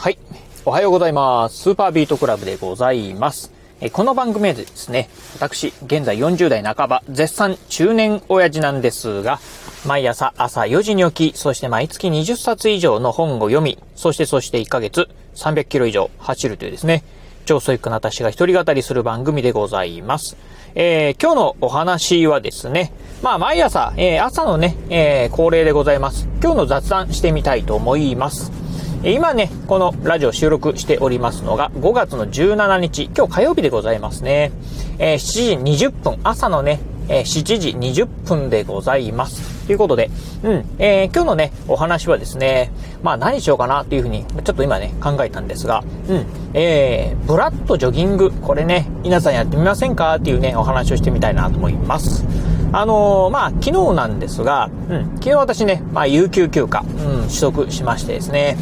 はい。おはようございます。スーパービートクラブでございます。えこの番組でですね、私、現在40代半ば、絶賛中年親父なんですが、毎朝朝4時に起き、そして毎月20冊以上の本を読み、そしてそして1ヶ月300キロ以上走るというですね、超ソイックな私が一人語りする番組でございます。えー、今日のお話はですね、まあ毎朝、えー、朝のね、えー、恒例でございます。今日の雑談してみたいと思います。今ね、このラジオ収録しておりますのが5月の17日、今日火曜日でございますね。えー、7時20分、朝のね、えー、7時20分でございます。ということで、うん、えー、今日のね、お話はですね、まあ何しようかなっていうふうに、ちょっと今ね、考えたんですが、うん、えー、ブラッドジョギング、これね、皆さんやってみませんかっていうね、お話をしてみたいなと思います。あのー、まあ、昨日なんですが、うん、昨日私ね、まあ、有給休暇、うん、取得しましてですね、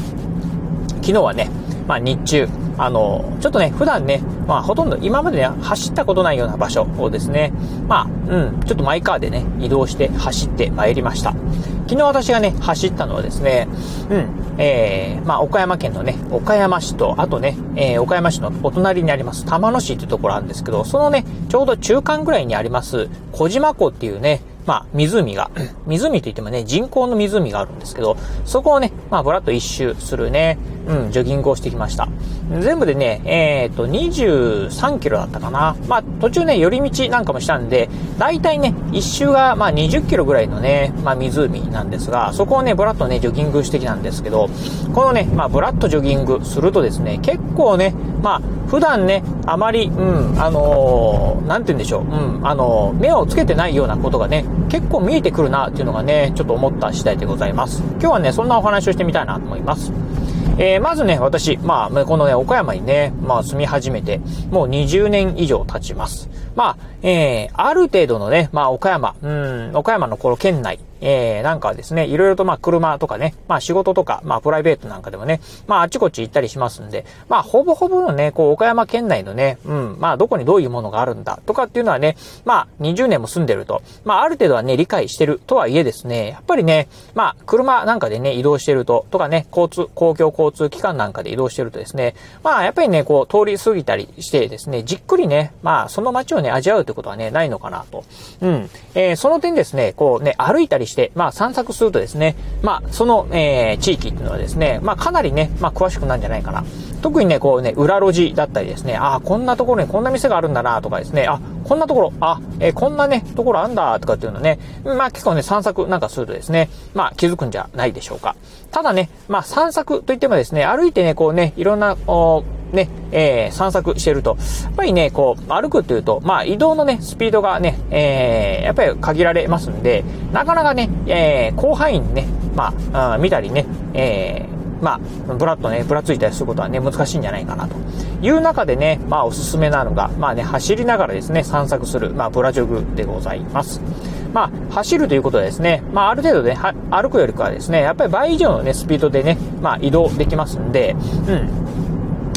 昨日はね、まあ、日中、あの、ちょっとね、普段ね、まあ、ほとんど今までね、走ったことないような場所をですね、まあ、うん、ちょっとマイカーでね、移動して走ってまいりました。昨日私がね、走ったのはですね、うん、えー、まあ、岡山県のね、岡山市と、あとね、えー、岡山市のお隣にあります、玉野市っていうところあるんですけど、そのね、ちょうど中間ぐらいにあります、小島湖っていうね、まあ、湖が、湖といってもね、人工の湖があるんですけど、そこをね、まあ、ぶらっと一周するね、うん、ジョギングをしてきました。全部でね、えっ、と、23キロだったかな。まあ、途中ね、寄り道なんかもしたんで、大体ね、一周が、まあ、20キロぐらいのね、まあ、湖なんですが、そこをね、ぶらっとね、ジョギングしてきたんですけど、このね、まあ、ぶらっとジョギングするとですね、結構ね、まあ、普段ね、あまり、うん、あのー、なんて言うんでしょう、うん、あのー、目をつけてないようなことがね、結構見えてくるなっていうのがね、ちょっと思った次第でございます。今日はね、そんなお話をしてみたいなと思います。えー、まずね、私、まあ、このね、岡山にね、まあ、住み始めて、もう20年以上経ちます。まあ、えー、ある程度のね、まあ、岡山、うん、岡山のこの県内、えー、なんかですね、いろいろとまあ車とかね、まあ仕事とか、まあプライベートなんかでもね、まああちこち行ったりしますんで、まあほぼほぼのね、こう岡山県内のね、うん、まあどこにどういうものがあるんだとかっていうのはね、まあ20年も住んでると、まあある程度はね、理解してるとはいえですね、やっぱりね、まあ車なんかでね、移動してると、とかね、交通、公共交通機関なんかで移動してるとですね、まあやっぱりね、こう通り過ぎたりしてですね、じっくりね、まあその街をね、味わうってことはね、ないのかなと。うん。えー、その点ですね、こうね、歩いたりして、まあ散策するとですね、まあ、その、えー、地域っていうのはですね、まあ、かなりね、まあ、詳しくなんじゃないかな。特にね、こうね、裏路地だったりですね、あ、こんなところにこんな店があるんだなとかですね、あ、こんなところ、あ、えー、こんなね、ところあんだとかっていうのね、まあ結構ね、散策なんかするとですね、まあ気づくんじゃないでしょうか。ただね、まあ散策といってもですね、歩いてね、こうね、いろんな、ね、えー、散策してると、やっぱりね、こう、歩くというと、まあ移動のね、スピードがね、えー、やっぱり限られますんで、なかなかね、えー、広範囲にね、まあ、あ見たりね、えー、まあ、ぶらっとね、ぶらついたりすることはね、難しいんじゃないかなという中でね、まあ、おすすめなのが、まあね、走りながらですね、散策する、まあ、ブラジョグでございます。まあ、走るということはですね、まあ、ある程度ね、歩くよりかはですね、やっぱり倍以上のね、スピードでね、まあ、移動できますんで、うん。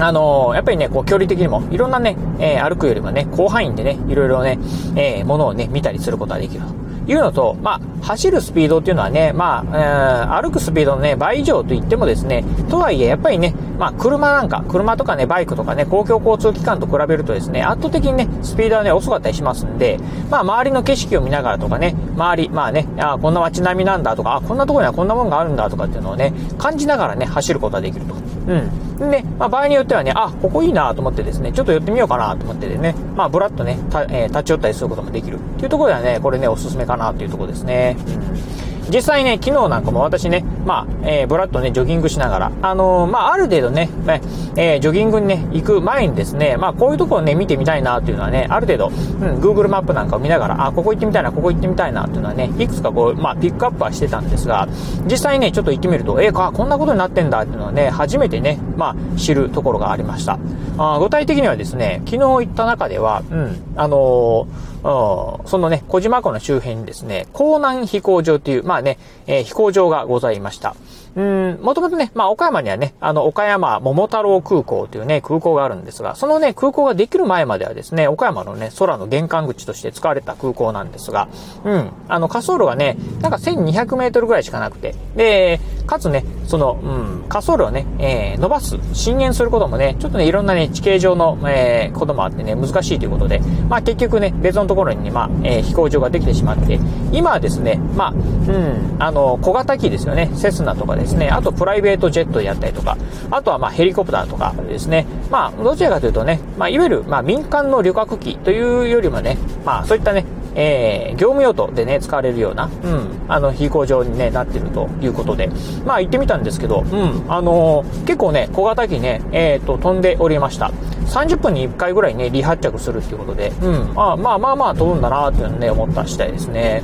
あのー、やっぱりね、こう、距離的にも、いろんなね、えー、歩くよりもね、広範囲でね、いろいろね、えー、ものをね、見たりすることができると。いうのと、まあ、走るスピードっていうのはね、まあ、歩くスピードのね、倍以上と言ってもですね、とはいえ、やっぱりね、まあ、車なんか、車とかね、バイクとかね、公共交通機関と比べるとですね、圧倒的にね、スピードはね、遅かったりしますんで、まあ、周りの景色を見ながらとかね、周り、まあね、あこんな街並みなんだとか、あ、こんなところにはこんなもんがあるんだとかっていうのをね、感じながらね、走ることができると。うん。で、まあ、場合によってはね、あ、ここいいなと思ってですね、ちょっと寄ってみようかなと思ってでね、まあ、ぶらっとね、えー、立ち寄ったりすることもできるっていうところではね、これね、おすすめかなっていうところですね。うん実際ね、昨日なんかも私ね、まあ、えー、ブラッとね、ジョギングしながら、あのー、まあ、ある程度ね、ねえー、ジョギングにね、行く前にですね、まあ、こういうところね、見てみたいなっていうのはね、ある程度、うん、Google マップなんかを見ながら、あ、ここ行ってみたいな、ここ行ってみたいなっていうのはね、いくつかこう、まあ、ピックアップはしてたんですが、実際ね、ちょっと行ってみると、えー、か、こんなことになってんだっていうのはね、初めてね、まあ、知るところがありました。あ具体的にはですね、昨日行った中では、うん、あのーそのね、小島湖の周辺にですね、港南飛行場という、まあね、えー、飛行場がございました。うん、もともとね、まあ、岡山にはね、あの、岡山桃太郎空港というね、空港があるんですが、そのね、空港ができる前まではですね、岡山のね、空の玄関口として使われた空港なんですが、うん、あの、滑走路がね、なんか1200メートルぐらいしかなくて、で、かつね、その、うん、滑走路をね、えー、伸ばす、進減することもね、ちょっとね、いろんなね、地形上の、えー、こともあってね、難しいということで、まあ結局ね、別のところにね、まあ、えー、飛行場ができてしまって、今はですね、まあ、うん、あの、小型機ですよね、セスナとかでですね、あとプライベートジェットでやったりとか、あとはまヘリコプターとかですね、まあ、どちらかというとね、まあ、いわゆる、ま、民間の旅客機というよりもね、まあ、そういったね、えー、業務用途でね、使われるような、うん、あの、飛行場にね、なってるということで、まあ行ってみたんですけど、うん、あのー、結構ね、小型機ね、えっ、ー、と、飛んでおりました。30分に1回ぐらいね、離発着するっていうことで、うん、あまあまあまあ飛ぶんだなっていうのね、思った次第ですね。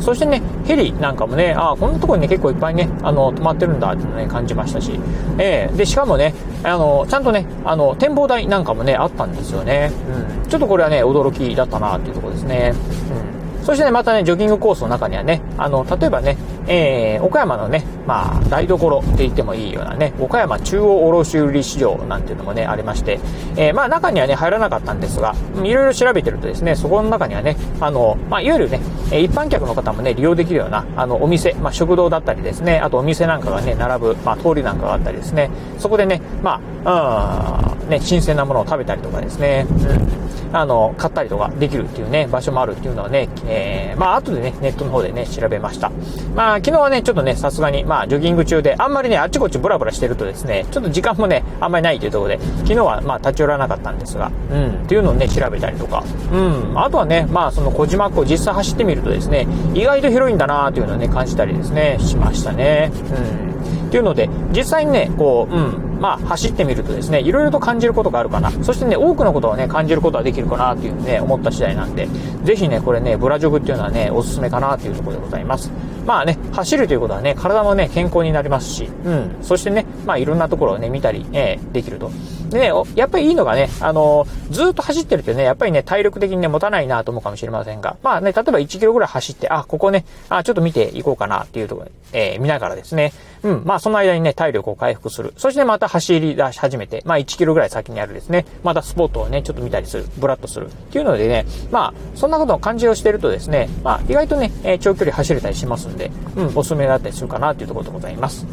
そしてね、ヘリなんかもね、ああこんなとこにね、結構いっぱいね、あの、止まってるんだってね、感じましたし、えー、で、しかもね、あの、ちゃんとね、あの、展望台なんかもね、あったんですよね。うん。ちょっとこれはね、驚きだったなっていうところですね。うん。そしてね、またね、ジョギングコースの中にはね、あの、例えばね、えー、岡山のね、まあ、台所って言ってもいいようなね、岡山中央卸売市場なんていうのもね、ありまして、えー、まあ、中にはね、入らなかったんですが、いろいろ調べてるとですね、そこの中にはね、あの、まあ、いわゆるね、え一般客の方もね、利用できるような、あの、お店、まあ、食堂だったりですね、あとお店なんかがね、並ぶ、まあ、通りなんかがあったりですね、そこでね、まあ、うん、ね、新鮮なものを食べたりとかですね、うん。あの、買ったりとかできるっていうね、場所もあるっていうのはね、えー、まあ、後でね、ネットの方でね、調べました。まあ、昨日はね、ちょっとね、さすがに、まあ、ジョギング中で、あんまりね、あっちこっちブラブラしてるとですね、ちょっと時間もね、あんまりないというところで、昨日は、まあ、立ち寄らなかったんですが、うん、っていうのをね、調べたりとか、うん、あとはね、まあ、その小島湖実際走ってみるとですね、意外と広いんだなというのをね、感じたりですね、しましたね。うん。っていうので、実際にね、こう、うん、まあ、走ってみるとですね、いろいろと感じることがあるかな。そしてね、多くのことをね、感じることができるかなっていうね、思った次第なんで、ぜひね、これね、ブラジョグっていうのはね、おすすめかなっていうところでございます。まあね、走るということはね、体もね、健康になりますし、うん、そしてね、まあいろんなところをね、見たり、えー、できると。でね、やっぱりいいのがね、あのー、ずっと走ってるってね、やっぱりね、体力的にね、持たないなと思うかもしれませんが、まあね、例えば1キロぐらい走って、あ、ここね、あ、ちょっと見ていこうかなっていうところで、えー、見ながらですね、うん、まあその間にね、体力を回復する。そしてまた走り出し始めて、まあ1キロぐらい先にあるですね、またスポーツをね、ちょっと見たりする、ブラッとする。っていうのでね、まあ、そんなことを感じをしてるとですね、まあ意外とね、えー、長距離走れたりしますんで、うん、おすすめだったりするかなっていうところでございます。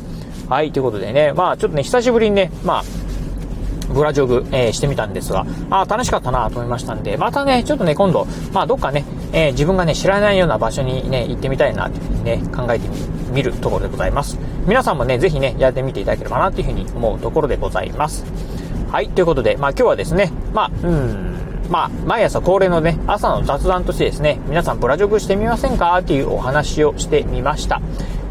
はい、ということでね、まあちょっとね、久しぶりにね、まあ、ブラジョグ、えー、してみたんですが、あ楽しかったなと思いましたんで、またね、ちょっとね、今度、まあ、どっかね、えー、自分がね、知らないような場所にね、行ってみたいなっていうふうにね、考えてみるところでございます。皆さんもね、ぜひね、やってみていただければなというふうに思うところでございます。はい、ということで、まあ今日はですね、まあ、うん、まあ、毎朝恒例のね、朝の雑談としてですね、皆さんブラジョグしてみませんかっていうお話をしてみました。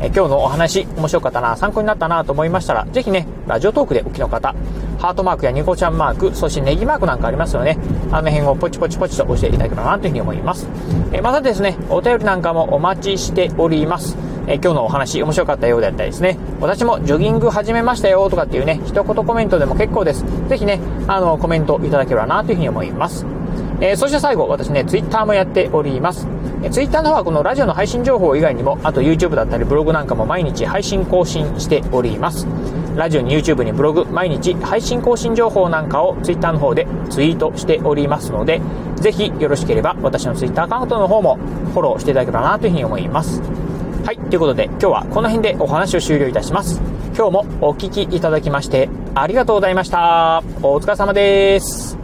え今日のお話、面白かったな、参考になったなと思いましたら、ぜひね、ラジオトークでお聞きの方、ハートマークやニコちゃんマーク、そしてネギマークなんかありますよね。あの辺をポチポチポチと押していただければなというふうに思います。えまたですね、お便りなんかもお待ちしております。え今日のお話面白かったようであったりですね、私もジョギング始めましたよとかっていうね、一言コメントでも結構です。ぜひね、あの、コメントいただければなというふうに思います。えー、そして最後、私ね、ツイッターもやっております。えー、ツイッターの方はこのラジオの配信情報以外にも、あと YouTube だったりブログなんかも毎日配信更新しております。ラジオに YouTube にブログ、毎日配信更新情報なんかを Twitter の方でツイートしておりますので、ぜひよろしければ私の Twitter アカウントの方もフォローしていただければなというふうに思います。はい、ということで今日はこの辺でお話を終了いたします。今日もお聴きいただきましてありがとうございました。お疲れ様です。